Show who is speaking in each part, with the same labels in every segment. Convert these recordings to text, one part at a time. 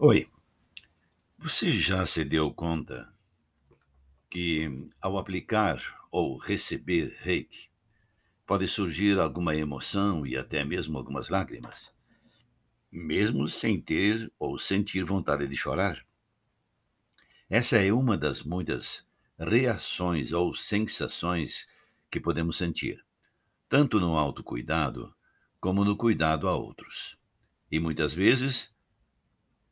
Speaker 1: Oi, você já se deu conta que ao aplicar ou receber reiki, pode surgir alguma emoção e até mesmo algumas lágrimas, mesmo sem ter ou sentir vontade de chorar? Essa é uma das muitas reações ou sensações que podemos sentir, tanto no autocuidado como no cuidado a outros. E muitas vezes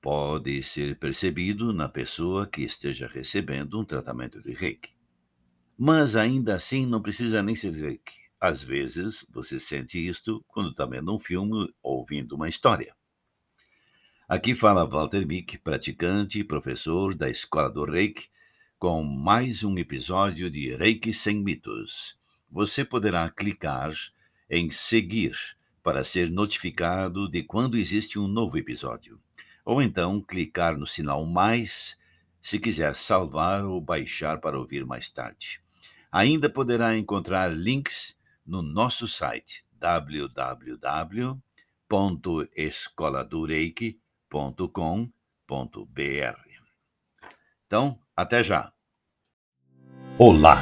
Speaker 1: pode ser percebido na pessoa que esteja recebendo um tratamento de reiki. Mas ainda assim não precisa nem ser reiki. Às vezes você sente isto quando está vendo um filme ou ouvindo uma história. Aqui fala Walter Mick, praticante e professor da Escola do Reiki, com mais um episódio de Reiki Sem Mitos. Você poderá clicar em seguir para ser notificado de quando existe um novo episódio ou então clicar no sinal mais se quiser salvar ou baixar para ouvir mais tarde. Ainda poderá encontrar links no nosso site www.escoladureiki.com.br. Então, até já.
Speaker 2: Olá.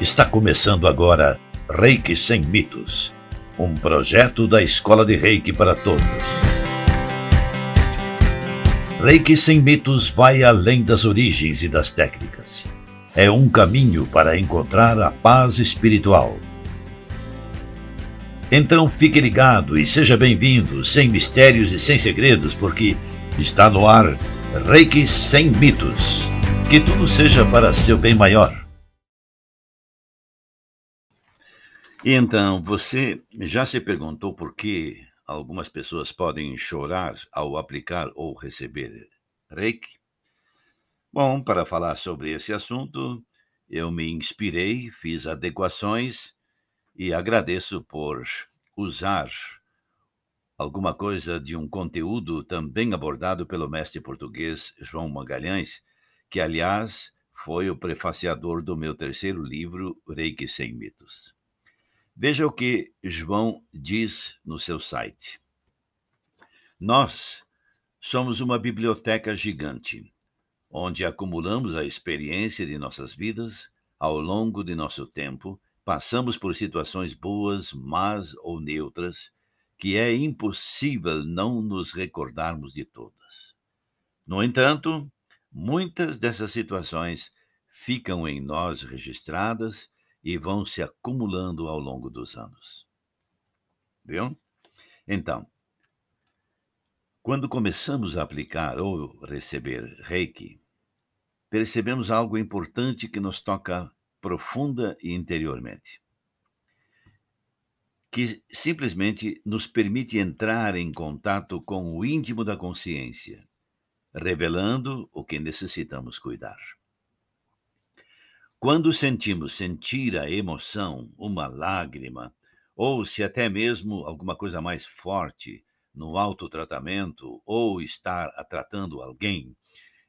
Speaker 2: Está começando agora Reiki sem mitos, um projeto da Escola de Reiki para todos. Reiki sem mitos vai além das origens e das técnicas. É um caminho para encontrar a paz espiritual. Então fique ligado e seja bem-vindo, sem mistérios e sem segredos, porque está no ar Reiki sem mitos. Que tudo seja para seu bem maior.
Speaker 1: Então, você já se perguntou por que algumas pessoas podem chorar ao aplicar ou receber reiki? Bom, para falar sobre esse assunto, eu me inspirei, fiz adequações e agradeço por usar alguma coisa de um conteúdo também abordado pelo mestre português João Magalhães, que, aliás, foi o prefaciador do meu terceiro livro, Reiki Sem Mitos. Veja o que João diz no seu site. Nós somos uma biblioteca gigante, onde acumulamos a experiência de nossas vidas ao longo de nosso tempo, passamos por situações boas, más ou neutras, que é impossível não nos recordarmos de todas. No entanto, muitas dessas situações ficam em nós registradas e vão se acumulando ao longo dos anos. Viu? Então, quando começamos a aplicar ou receber reiki, percebemos algo importante que nos toca profunda e interiormente. Que simplesmente nos permite entrar em contato com o íntimo da consciência, revelando o que necessitamos cuidar. Quando sentimos sentir a emoção, uma lágrima, ou se até mesmo alguma coisa mais forte no autotratamento ou estar tratando alguém,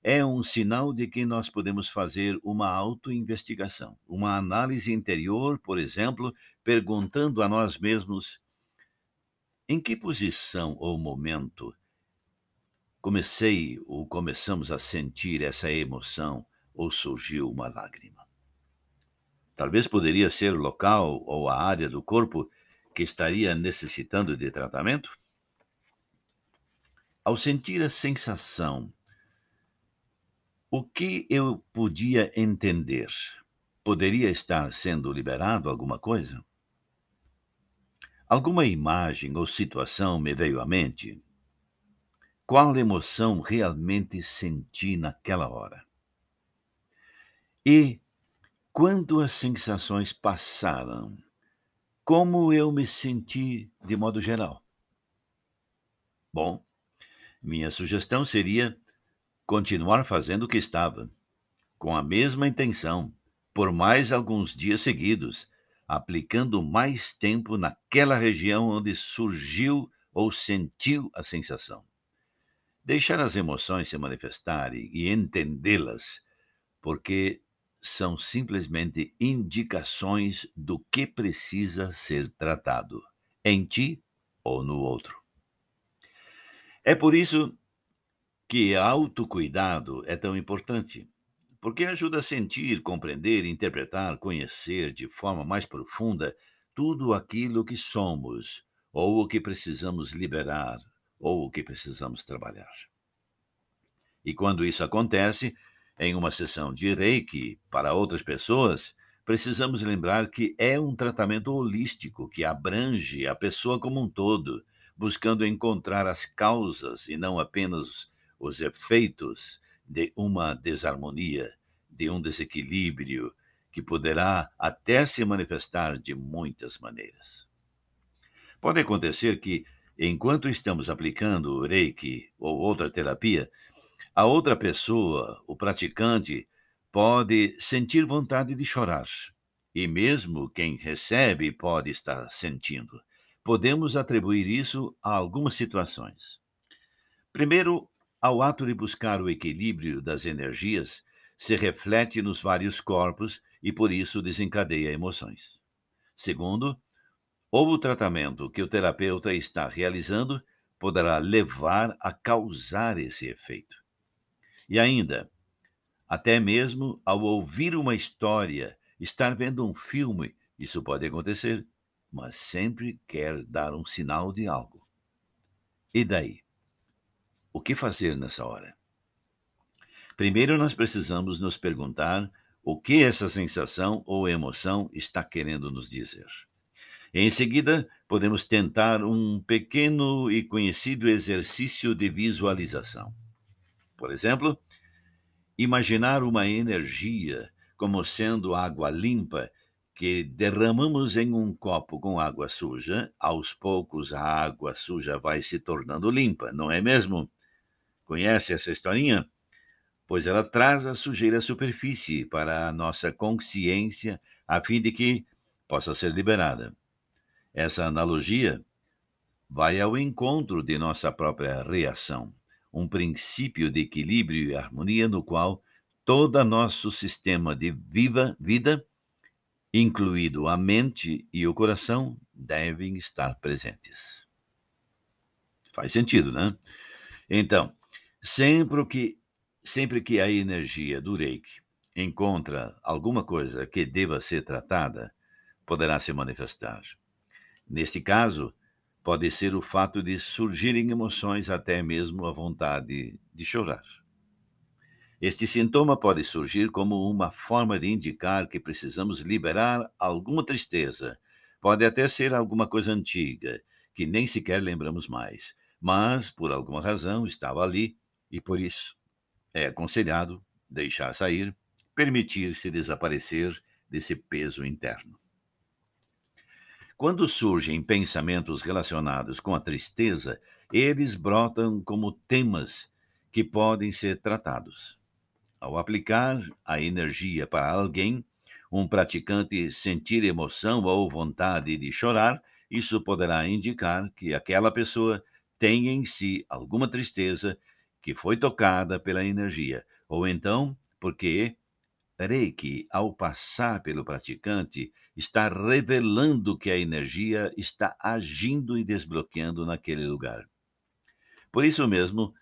Speaker 1: é um sinal de que nós podemos fazer uma autoinvestigação, uma análise interior, por exemplo, perguntando a nós mesmos em que posição ou momento comecei ou começamos a sentir essa emoção ou surgiu uma lágrima. Talvez poderia ser o local ou a área do corpo que estaria necessitando de tratamento? Ao sentir a sensação, o que eu podia entender? Poderia estar sendo liberado alguma coisa? Alguma imagem ou situação me veio à mente? Qual emoção realmente senti naquela hora? E quando as sensações passaram, como eu me senti de modo geral? Bom, minha sugestão seria continuar fazendo o que estava, com a mesma intenção, por mais alguns dias seguidos, aplicando mais tempo naquela região onde surgiu ou sentiu a sensação. Deixar as emoções se manifestarem e entendê-las, porque são simplesmente indicações do que precisa ser tratado, em ti ou no outro. É por isso que autocuidado é tão importante? Porque ajuda a sentir, compreender, interpretar, conhecer de forma mais profunda tudo aquilo que somos, ou o que precisamos liberar, ou o que precisamos trabalhar. E quando isso acontece, em uma sessão de reiki para outras pessoas, precisamos lembrar que é um tratamento holístico que abrange a pessoa como um todo, buscando encontrar as causas e não apenas os efeitos de uma desarmonia, de um desequilíbrio que poderá até se manifestar de muitas maneiras. Pode acontecer que, enquanto estamos aplicando o Reiki ou outra terapia, a outra pessoa, o praticante, pode sentir vontade de chorar. E mesmo quem recebe pode estar sentindo. Podemos atribuir isso a algumas situações. Primeiro, ao ato de buscar o equilíbrio das energias, se reflete nos vários corpos e por isso desencadeia emoções. Segundo, ou o tratamento que o terapeuta está realizando poderá levar a causar esse efeito. E ainda, até mesmo ao ouvir uma história, estar vendo um filme, isso pode acontecer, mas sempre quer dar um sinal de algo. E daí? O que fazer nessa hora? Primeiro, nós precisamos nos perguntar o que essa sensação ou emoção está querendo nos dizer. Em seguida, podemos tentar um pequeno e conhecido exercício de visualização. Por exemplo, imaginar uma energia como sendo água limpa que derramamos em um copo com água suja, aos poucos a água suja vai se tornando limpa, não é mesmo? Conhece essa historinha? pois ela traz a sujeira à superfície para a nossa consciência, a fim de que possa ser liberada. Essa analogia vai ao encontro de nossa própria reação, um princípio de equilíbrio e harmonia no qual todo nosso sistema de viva vida, incluído a mente e o coração, devem estar presentes. Faz sentido, né? Então, sempre que Sempre que a energia do reiki encontra alguma coisa que deva ser tratada, poderá se manifestar. Neste caso, pode ser o fato de surgirem emoções, até mesmo a vontade de chorar. Este sintoma pode surgir como uma forma de indicar que precisamos liberar alguma tristeza. Pode até ser alguma coisa antiga, que nem sequer lembramos mais, mas por alguma razão estava ali e por isso é aconselhado deixar sair, permitir-se desaparecer desse peso interno. Quando surgem pensamentos relacionados com a tristeza, eles brotam como temas que podem ser tratados. Ao aplicar a energia para alguém, um praticante sentir emoção ou vontade de chorar, isso poderá indicar que aquela pessoa tem em si alguma tristeza que foi tocada pela energia, ou então porque Reiki, ao passar pelo praticante, está revelando que a energia está agindo e desbloqueando naquele lugar. Por isso mesmo,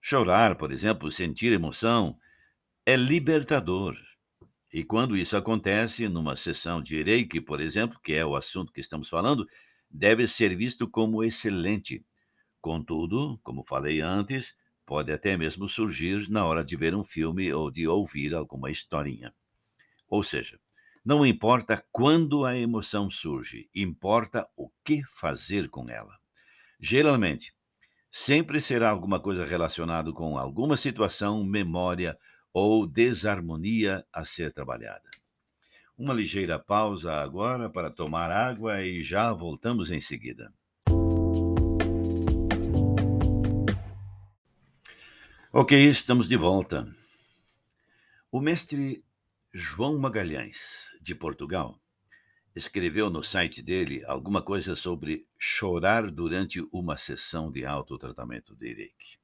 Speaker 1: chorar, por exemplo, sentir emoção, é libertador. E quando isso acontece numa sessão de Reiki, por exemplo, que é o assunto que estamos falando, deve ser visto como excelente. Contudo, como falei antes, pode até mesmo surgir na hora de ver um filme ou de ouvir alguma historinha. Ou seja, não importa quando a emoção surge, importa o que fazer com ela. Geralmente, sempre será alguma coisa relacionada com alguma situação, memória ou desarmonia a ser trabalhada. Uma ligeira pausa agora para tomar água e já voltamos em seguida. Ok, estamos de volta. O mestre João Magalhães, de Portugal, escreveu no site dele alguma coisa sobre chorar durante uma sessão de autotratamento de Reiki.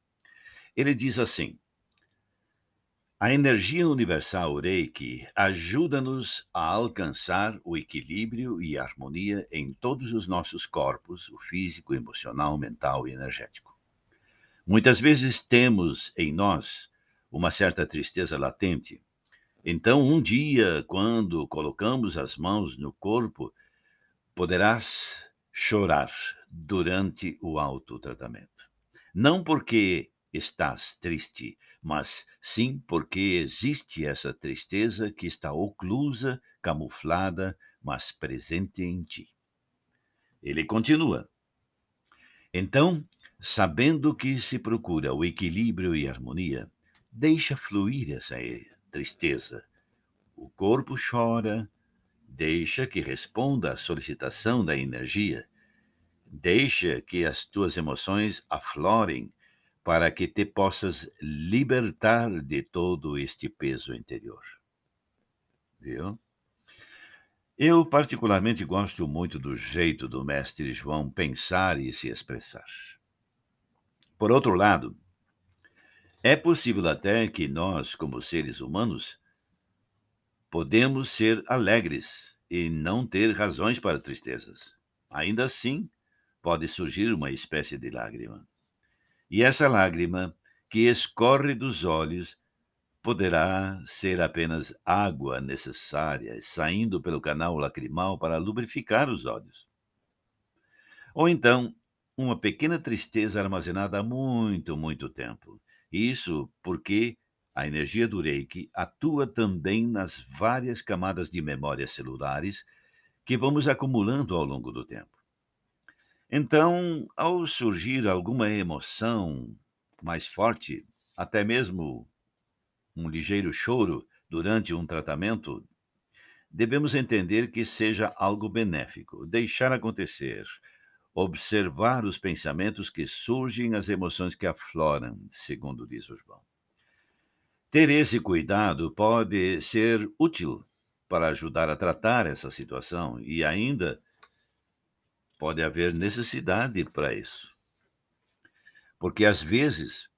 Speaker 1: Ele diz assim: A energia universal Reiki ajuda-nos a alcançar o equilíbrio e harmonia em todos os nossos corpos, o físico, emocional, mental e energético. Muitas vezes temos em nós uma certa tristeza latente. Então, um dia, quando colocamos as mãos no corpo, poderás chorar durante o autotratamento. Não porque estás triste, mas sim porque existe essa tristeza que está oclusa, camuflada, mas presente em ti. Ele continua. Então, sabendo que se procura o equilíbrio e harmonia, deixa fluir essa tristeza. O corpo chora, deixa que responda à solicitação da energia. Deixa que as tuas emoções aflorem para que te possas libertar de todo este peso interior. Viu? Eu, particularmente, gosto muito do jeito do mestre João pensar e se expressar. Por outro lado, é possível até que nós, como seres humanos, podemos ser alegres e não ter razões para tristezas. Ainda assim, pode surgir uma espécie de lágrima. E essa lágrima, que escorre dos olhos, poderá ser apenas água necessária saindo pelo canal lacrimal para lubrificar os olhos. Ou então, uma pequena tristeza armazenada há muito, muito tempo. Isso porque a energia do Reiki atua também nas várias camadas de memórias celulares que vamos acumulando ao longo do tempo. Então, ao surgir alguma emoção mais forte, até mesmo um ligeiro choro durante um tratamento, devemos entender que seja algo benéfico, deixar acontecer, observar os pensamentos que surgem, as emoções que afloram, segundo diz o João. Ter esse cuidado pode ser útil para ajudar a tratar essa situação e ainda pode haver necessidade para isso. Porque às vezes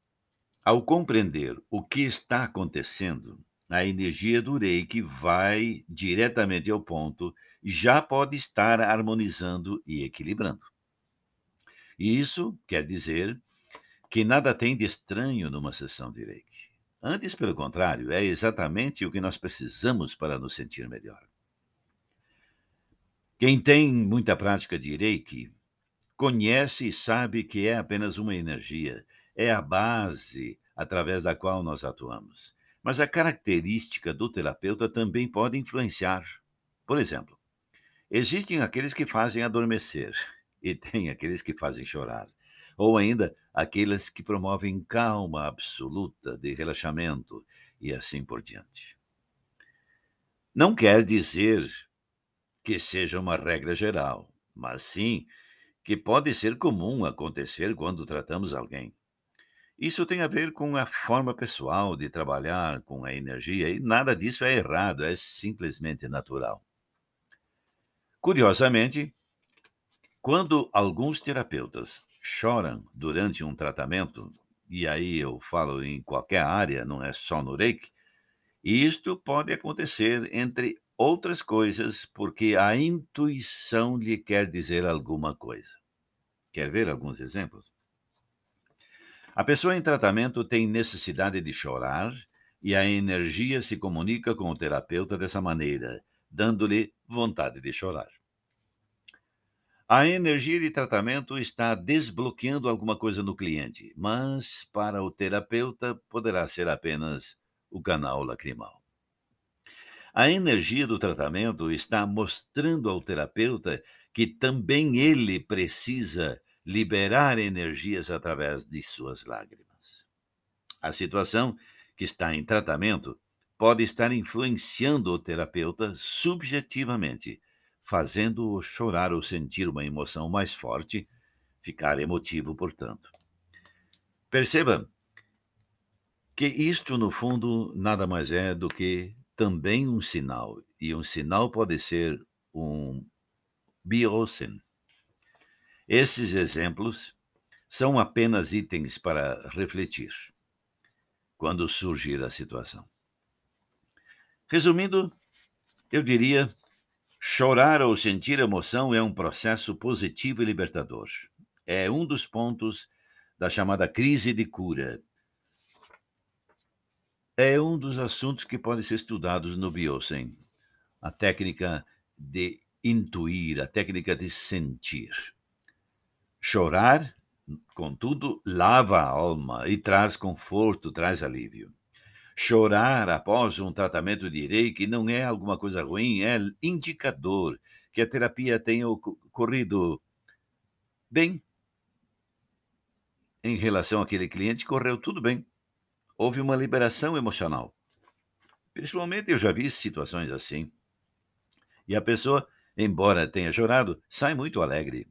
Speaker 1: ao compreender o que está acontecendo, a energia do reiki vai diretamente ao ponto e já pode estar harmonizando e equilibrando. E isso quer dizer que nada tem de estranho numa sessão de reiki. Antes, pelo contrário, é exatamente o que nós precisamos para nos sentir melhor. Quem tem muita prática de reiki conhece e sabe que é apenas uma energia é a base através da qual nós atuamos. Mas a característica do terapeuta também pode influenciar. Por exemplo, existem aqueles que fazem adormecer e tem aqueles que fazem chorar. Ou ainda aqueles que promovem calma absoluta de relaxamento e assim por diante. Não quer dizer que seja uma regra geral, mas sim que pode ser comum acontecer quando tratamos alguém. Isso tem a ver com a forma pessoal de trabalhar com a energia e nada disso é errado, é simplesmente natural. Curiosamente, quando alguns terapeutas choram durante um tratamento, e aí eu falo em qualquer área, não é só no Reiki, isto pode acontecer entre outras coisas porque a intuição lhe quer dizer alguma coisa. Quer ver alguns exemplos? A pessoa em tratamento tem necessidade de chorar e a energia se comunica com o terapeuta dessa maneira, dando-lhe vontade de chorar. A energia de tratamento está desbloqueando alguma coisa no cliente, mas para o terapeuta poderá ser apenas o canal lacrimal. A energia do tratamento está mostrando ao terapeuta que também ele precisa liberar energias através de suas lágrimas. A situação que está em tratamento pode estar influenciando o terapeuta subjetivamente, fazendo-o chorar ou sentir uma emoção mais forte, ficar emotivo, portanto. Perceba que isto, no fundo, nada mais é do que também um sinal, e um sinal pode ser um biosen, esses exemplos são apenas itens para refletir quando surgir a situação. Resumindo, eu diria: chorar ou sentir emoção é um processo positivo e libertador. É um dos pontos da chamada crise de cura. É um dos assuntos que podem ser estudados no Biosen. A técnica de intuir, a técnica de sentir. Chorar, contudo, lava a alma e traz conforto, traz alívio. Chorar após um tratamento de reiki não é alguma coisa ruim, é indicador que a terapia tenha corrido bem em relação àquele cliente, correu tudo bem. Houve uma liberação emocional. Principalmente eu já vi situações assim. E a pessoa, embora tenha chorado, sai muito alegre.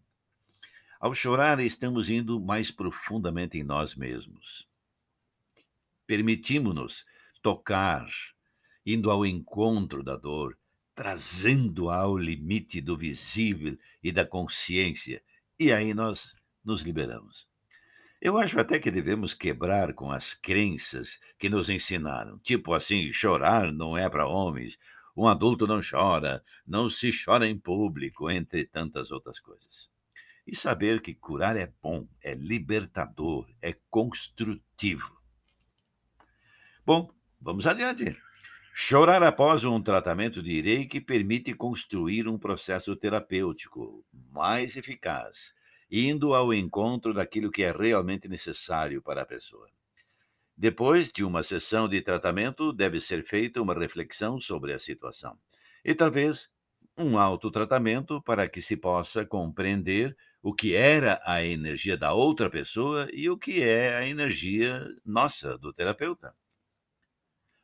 Speaker 1: Ao chorar, estamos indo mais profundamente em nós mesmos. Permitimos-nos tocar, indo ao encontro da dor, trazendo ao limite do visível e da consciência, e aí nós nos liberamos. Eu acho até que devemos quebrar com as crenças que nos ensinaram. Tipo assim, chorar não é para homens, um adulto não chora, não se chora em público, entre tantas outras coisas. E saber que curar é bom, é libertador, é construtivo. Bom, vamos adiante. Chorar após um tratamento de reiki permite construir um processo terapêutico mais eficaz indo ao encontro daquilo que é realmente necessário para a pessoa. Depois de uma sessão de tratamento, deve ser feita uma reflexão sobre a situação e talvez um autotratamento para que se possa compreender o que era a energia da outra pessoa e o que é a energia nossa, do terapeuta.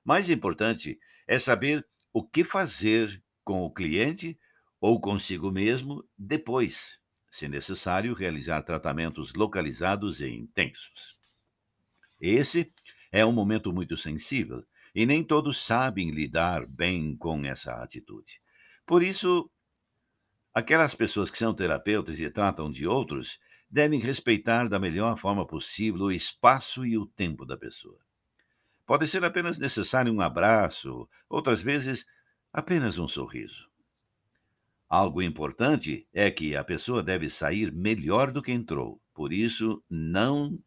Speaker 1: Mais importante é saber o que fazer com o cliente ou consigo mesmo depois se necessário, realizar tratamentos localizados e intensos. Esse é um momento muito sensível e nem todos sabem lidar bem com essa atitude. Por isso, aquelas pessoas que são terapeutas e tratam de outros devem respeitar da melhor forma possível o espaço e o tempo da pessoa. Pode ser apenas necessário um abraço, outras vezes apenas um sorriso. Algo importante é que a pessoa deve sair melhor do que entrou. Por isso, não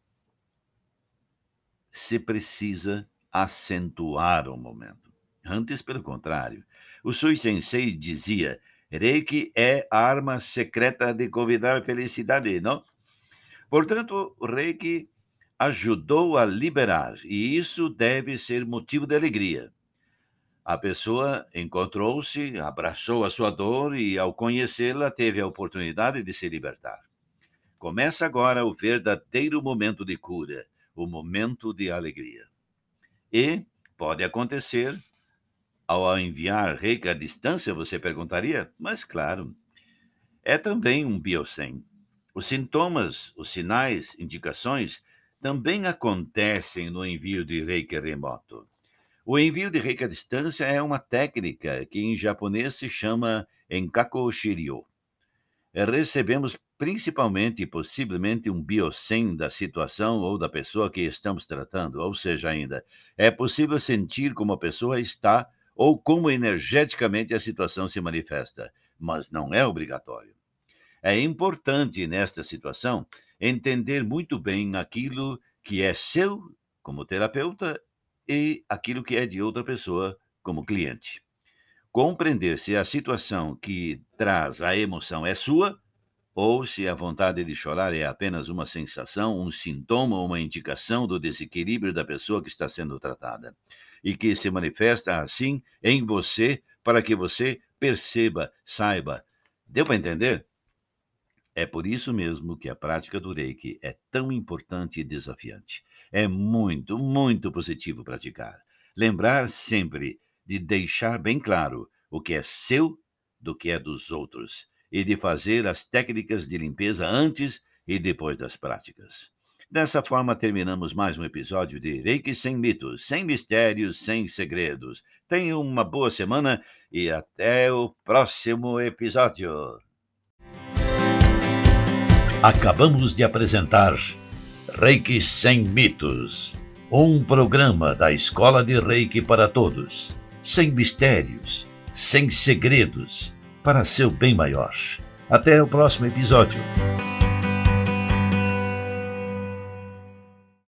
Speaker 1: se precisa acentuar o momento. Antes, pelo contrário. O Sui Sensei dizia: Reiki é a arma secreta de convidar felicidade, não? Portanto, Reiki ajudou a liberar, e isso deve ser motivo de alegria. A pessoa encontrou-se, abraçou a sua dor e, ao conhecê-la, teve a oportunidade de se libertar. Começa agora o verdadeiro momento de cura, o momento de alegria. E pode acontecer ao enviar reiki à distância, você perguntaria? Mas claro, é também um biosem. Os sintomas, os sinais, indicações também acontecem no envio de reiki remoto. O envio de reiki à distância é uma técnica que em japonês se chama Enkako Shiryo. Recebemos principalmente e possivelmente um biosen da situação ou da pessoa que estamos tratando, ou seja, ainda, é possível sentir como a pessoa está ou como energeticamente a situação se manifesta, mas não é obrigatório. É importante, nesta situação, entender muito bem aquilo que é seu como terapeuta e aquilo que é de outra pessoa como cliente. Compreender se a situação que traz a emoção é sua ou se a vontade de chorar é apenas uma sensação, um sintoma uma indicação do desequilíbrio da pessoa que está sendo tratada e que se manifesta assim em você para que você perceba, saiba. Deu para entender? É por isso mesmo que a prática do Reiki é tão importante e desafiante. É muito, muito positivo praticar. Lembrar sempre de deixar bem claro o que é seu do que é dos outros e de fazer as técnicas de limpeza antes e depois das práticas. Dessa forma, terminamos mais um episódio de Reiki Sem Mitos, sem mistérios, sem segredos. Tenha uma boa semana e até o próximo episódio.
Speaker 2: Acabamos de apresentar Reiki Sem Mitos, um programa da Escola de Reiki para todos, sem mistérios, sem segredos, para seu bem maior. Até o próximo episódio.